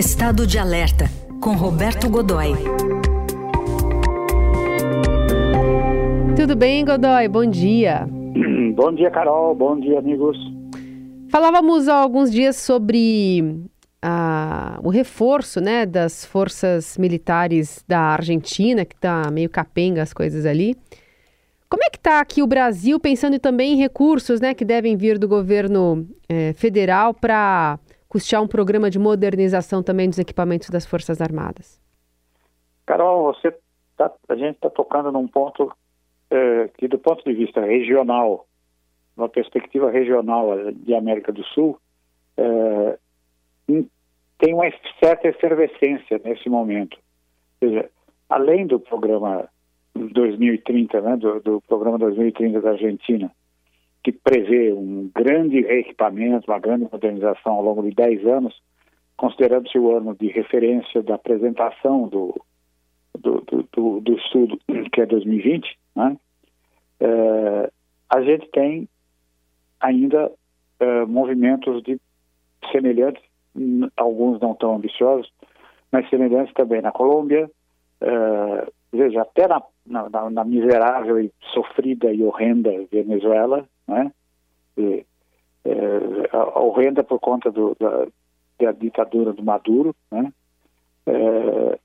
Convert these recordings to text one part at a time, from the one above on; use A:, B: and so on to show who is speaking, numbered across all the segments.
A: Estado de Alerta, com Roberto Godoy.
B: Tudo bem, Godoy? Bom dia.
C: Bom dia, Carol. Bom dia, amigos.
B: Falávamos há alguns dias sobre o reforço né, das forças militares da Argentina, que está meio capenga as coisas ali. Como é que está aqui o Brasil, pensando também em recursos né, que devem vir do governo eh, federal para custear um programa de modernização também dos equipamentos das Forças Armadas?
C: Carol, você tá, a gente está tocando num ponto eh, que, do ponto de vista regional, uma perspectiva regional de América do Sul, eh, tem uma certa efervescência nesse momento. Ou seja, além do programa 2030, né, do, do, programa 2030 da Argentina, que prevê um grande reequipamento, uma grande modernização ao longo de 10 anos, considerando-se o ano de referência da apresentação do, do, do, do estudo, que é 2020, né, é, a gente tem ainda é, movimentos de semelhantes alguns não tão ambiciosos, mas semelhantes também na Colômbia, uh, veja, até na, na, na, miserável e sofrida e horrenda Venezuela, né? E, uh, horrenda por conta do, da, da, ditadura do Maduro, né? Uh,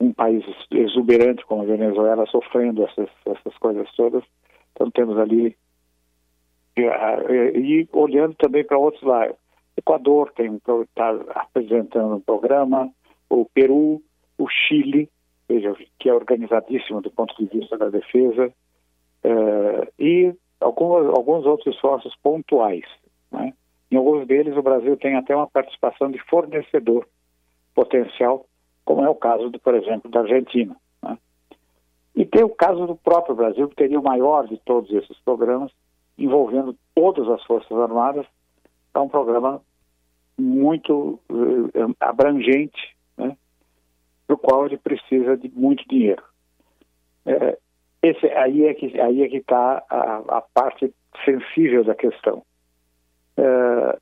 C: um país exuberante como a Venezuela sofrendo essas, essas coisas todas. Então temos ali e, e olhando também para outros lados Equador tem está apresentando um programa, o Peru, o Chile, veja, que é organizadíssimo do ponto de vista da defesa, uh, e alguns, alguns outros esforços pontuais. Né? Em alguns deles, o Brasil tem até uma participação de fornecedor potencial, como é o caso, de, por exemplo, da Argentina. Né? E tem o caso do próprio Brasil, que teria o maior de todos esses programas, envolvendo todas as Forças Armadas, é um programa muito uh, abrangente, né, o qual ele precisa de muito dinheiro. É, esse, aí é que aí é que está a, a, parte sensível da questão. É,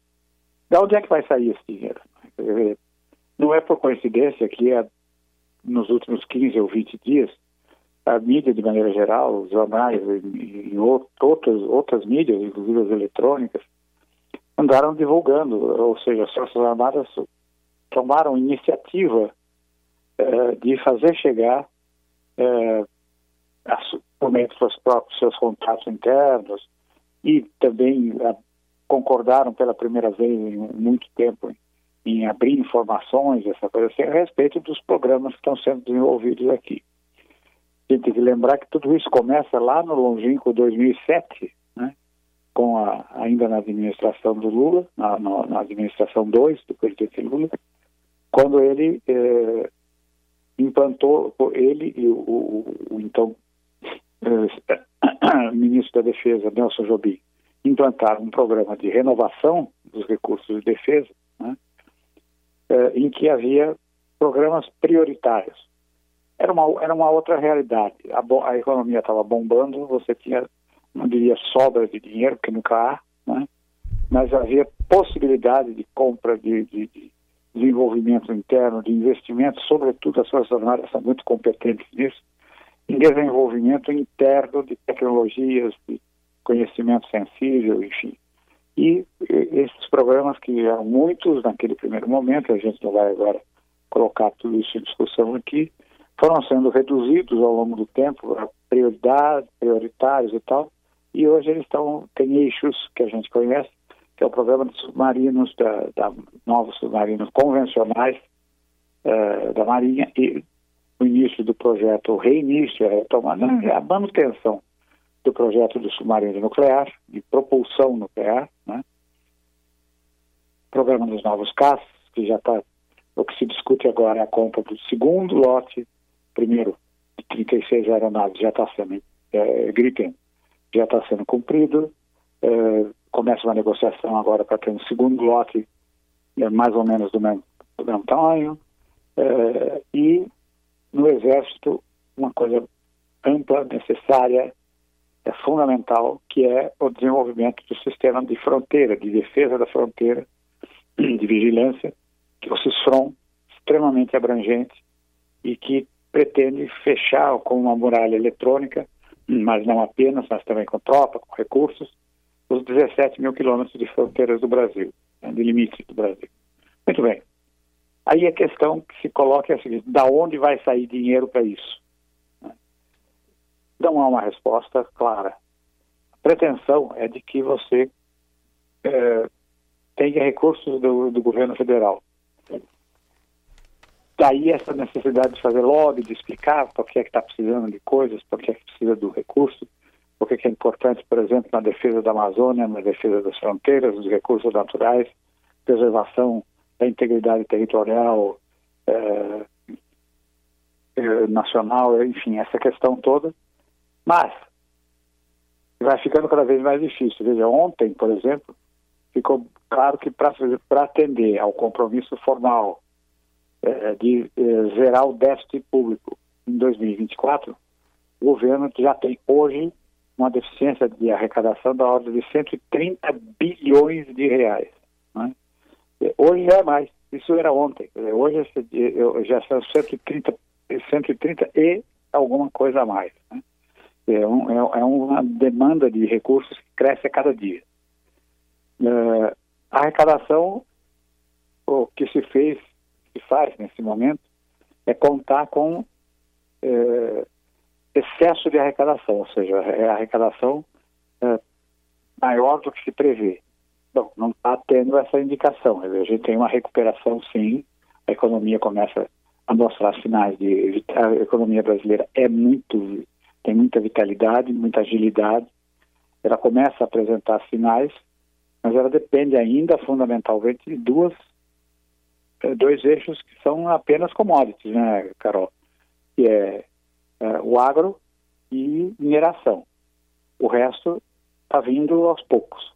C: de onde é que vai sair esse dinheiro? Não é por coincidência que é, nos últimos 15 ou 20 dias a mídia de maneira geral, os jornais e, e outras, mídias, inclusive as eletrônicas, andaram divulgando, ou seja, as Forças Armadas tomaram iniciativa eh, de fazer chegar, eh, dos seus próprios seus contatos internos, e também eh, concordaram pela primeira vez em muito tempo em, abrir informações, essa coisa assim, a respeito dos programas que estão sendo desenvolvidos aqui. A gente tem que lembrar que tudo isso começa lá no longínquo 2007, com a, ainda na administração do Lula, na, na, na administração 2 do presidente Lula, quando ele eh, implantou, ele e o, o, o então ministro da Defesa, Nelson Jobim, implantaram um programa de renovação dos recursos de defesa, né, eh, em que havia programas prioritários. Era uma, era uma outra realidade. A, a economia estava bombando, você tinha não diria sobra de dinheiro, que nunca há, né? mas havia possibilidade de compra de, de, de, desenvolvimento interno, de investimento, sobretudo as Forças Armadas são muito competentes nisso, em desenvolvimento interno de tecnologias, de conhecimento sensível, enfim. E esses programas, que eram muitos naquele primeiro momento, a gente não vai agora colocar tudo isso em discussão aqui, foram sendo reduzidos ao longo do tempo a prioridade, prioritários e tal, e hoje eles estão, tem eixos que a gente conhece, que é o programa de submarinos, da, da novos submarinos convencionais uh, da Marinha, e o início do projeto, o reinício, a retomada, a manutenção do projeto do submarino nuclear, de propulsão nuclear, né? programa dos novos caças, que já está, o que se discute agora é a compra do segundo lote, primeiro de 36 aeronaves já está sendo é, Gripen já está sendo cumprido. É, começa uma negociação agora para ter um segundo lote é, mais ou menos do mesmo, do mesmo tamanho. É, e no Exército, uma coisa ampla, necessária, é fundamental, que é o desenvolvimento do sistema de fronteira, de defesa da fronteira, de vigilância, que o CISFRON extremamente abrangente e que pretende fechar com uma muralha eletrônica, mas não apenas, mas também com tropa, com recursos, os 17 mil quilômetros de fronteiras do Brasil, né, de limites do Brasil. Muito bem. Aí a questão que se coloca é a seguinte: da onde vai sair dinheiro para isso? Não há uma resposta clara. A pretensão é de que você é, tenha recursos do, do governo federal. Daí essa necessidade de fazer lobby, de explicar por que é está precisando de coisas, por que é que precisa do recurso, por que é importante, por exemplo, na defesa da Amazônia, na defesa das fronteiras, dos recursos naturais, preservação da integridade territorial é, é, nacional, enfim, essa questão toda. Mas vai ficando cada vez mais difícil. Veja, ontem, por exemplo, ficou claro que para atender ao compromisso formal é, de é, zerar o déficit público em 2024, o governo já tem hoje uma deficiência de arrecadação da ordem de 130 bilhões de reais. Né? Hoje já é mais, isso era ontem. Hoje já são 130, 130 e alguma coisa a mais. Né? É, um, é, é, uma demanda de recursos que cresce a cada dia. Uh, a arrecadação, o que se fez, se faz nesse momento, é contar com uh, excesso de arrecadação, ou seja, é arrecadação uh, maior do que se prevê. Bom, não está tendo essa indicação. A gente tem uma recuperação, sim, a economia começa a mostrar sinais de. A economia brasileira é muito tem muita vitalidade, muita agilidade. Ela começa a apresentar sinais, mas ela depende ainda fundamentalmente de duas, eh, dois eixos que são apenas commodities, né, Carol? Que é, é o agro e mineração. O resto está vindo aos poucos.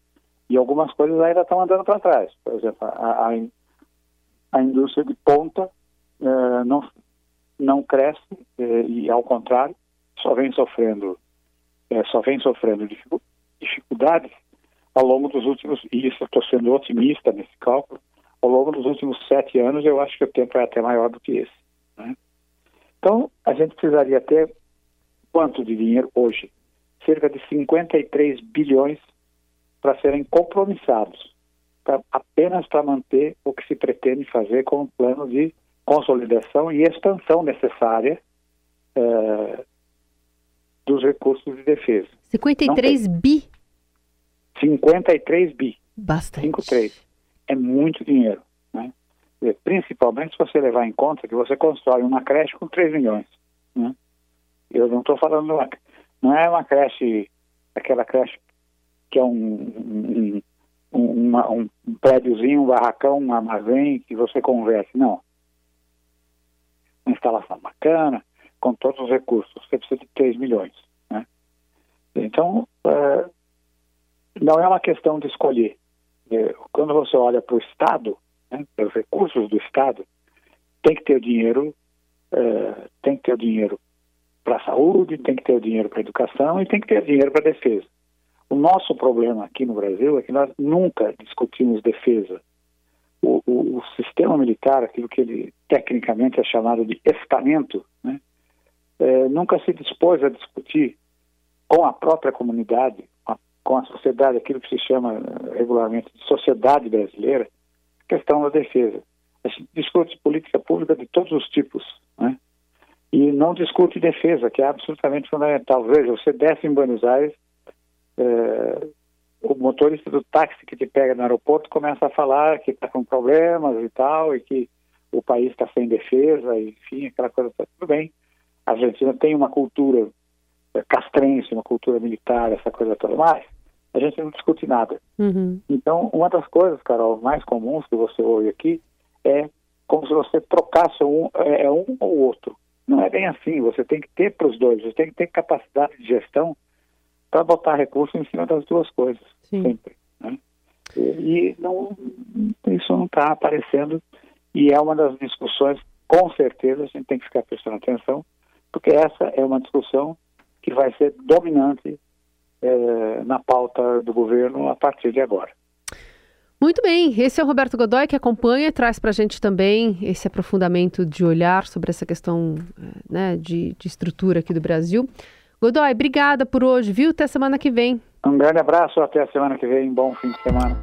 C: E algumas coisas ainda estão andando para trás. Por exemplo, a, a, a indústria de ponta eh, não, não cresce, eh, e ao contrário, só vem sofrendo, é, só vem sofrendo dificuldades ao longo dos últimos, e isso estou sendo otimista nesse cálculo, ao longo dos últimos sete anos eu acho que o tempo é até maior do que esse. Né? Então, a gente precisaria ter quanto de dinheiro hoje? Cerca de 53 bilhões para serem compromissados, pra, apenas para manter o que se pretende fazer com o plano de consolidação e expansão necessária uh, dos recursos de defesa.
B: 53 bi?
C: 53 bi.
B: Bastante.
C: 53. É muito dinheiro. Né? Principalmente se você levar em conta que você constrói uma creche com 3 milhões. Né? Eu não estou falando, uma, não é uma creche, aquela creche que é um, um, uma, um prédiozinho, um barracão, um armazém que você converte. Não. Uma instalação bacana, com todos os recursos, você precisa de 3 milhões. Né? Então, é, não é uma questão de escolher. É, quando você olha para o Estado, né, para os recursos do Estado, tem que ter o dinheiro, é, tem que ter o dinheiro para a saúde, tem que ter o dinheiro para a educação e tem que ter dinheiro para a defesa. O nosso problema aqui no Brasil é que nós nunca discutimos defesa. O, o, o sistema militar, aquilo que ele tecnicamente é chamado de estamento, né, é, nunca se dispôs a discutir com a própria comunidade, com a sociedade, aquilo que se chama eh, regularmente de sociedade brasileira, a questão da defesa. A gente discute política pública de todos os tipos, né? E não discute defesa, que é absolutamente fundamental. Veja, você desce em Buenos Aires, é, o motorista do táxi que te pega no aeroporto começa a falar que está com problemas e tal, e que o país está sem defesa, enfim, aquela coisa. Tudo bem, a Argentina tem uma cultura eh, castrense, uma cultura militar, essa coisa toda, mas a gente não discute nada.
B: Uhum.
C: Então, uma das coisas, Carol, mais comuns que você ouve aqui é como se você trocasse um, é, é um ou outro. Não é bem assim, você tem que ter para os dois, você tem que ter capacidade de gestão para botar recursos em cima das duas coisas,
B: Sim.
C: sempre. Né? E, e não, isso não está aparecendo e é uma das discussões, com certeza, a gente tem que ficar prestando atenção, porque essa é uma discussão que vai ser dominante é, na pauta do governo a partir de agora.
B: Muito bem, esse é o Roberto Godoy que acompanha e traz para a gente também esse aprofundamento de olhar sobre essa questão né, de, de estrutura aqui do Brasil. Godoy, obrigada por hoje, viu? Até semana que vem.
C: Um grande abraço, até a semana que vem, bom fim de semana.